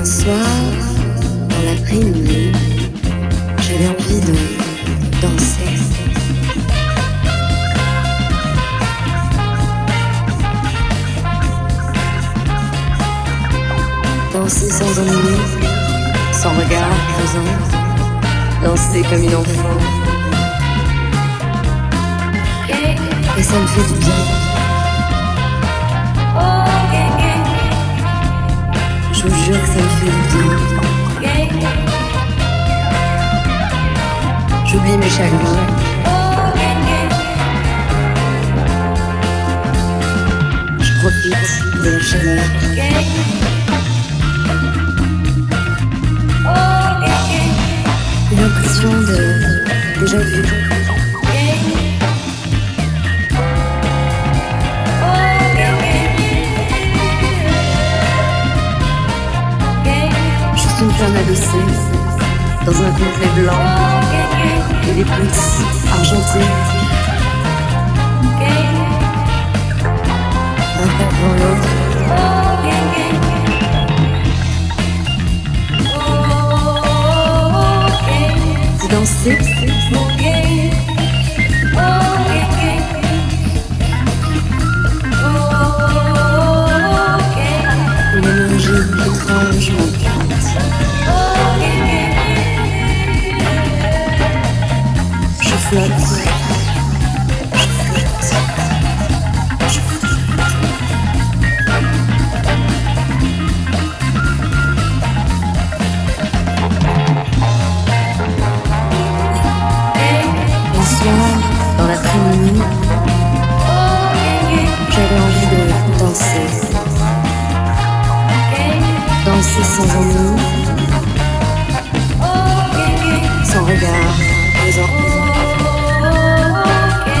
Un soir, dans l'après-midi, j'avais envie de danser. Danser sans ennui, sans regard présent, danser comme une enfant. Et ça me fait du bien. J'oublie mes chagrins. Je profite de la chaleur. Une impression de déjà vu. Femme adossée dans un complet blanc et des pouces argentés. Un pas devant l'autre. Vous dansez Une énergie étrangement purante. Je. Danser sans ennui, sans regard, présent.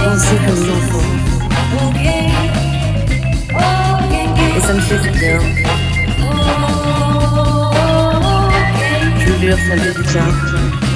Danser comme une enfant. Et ça me fait du bien. Je vous jure, ça me fait du bien.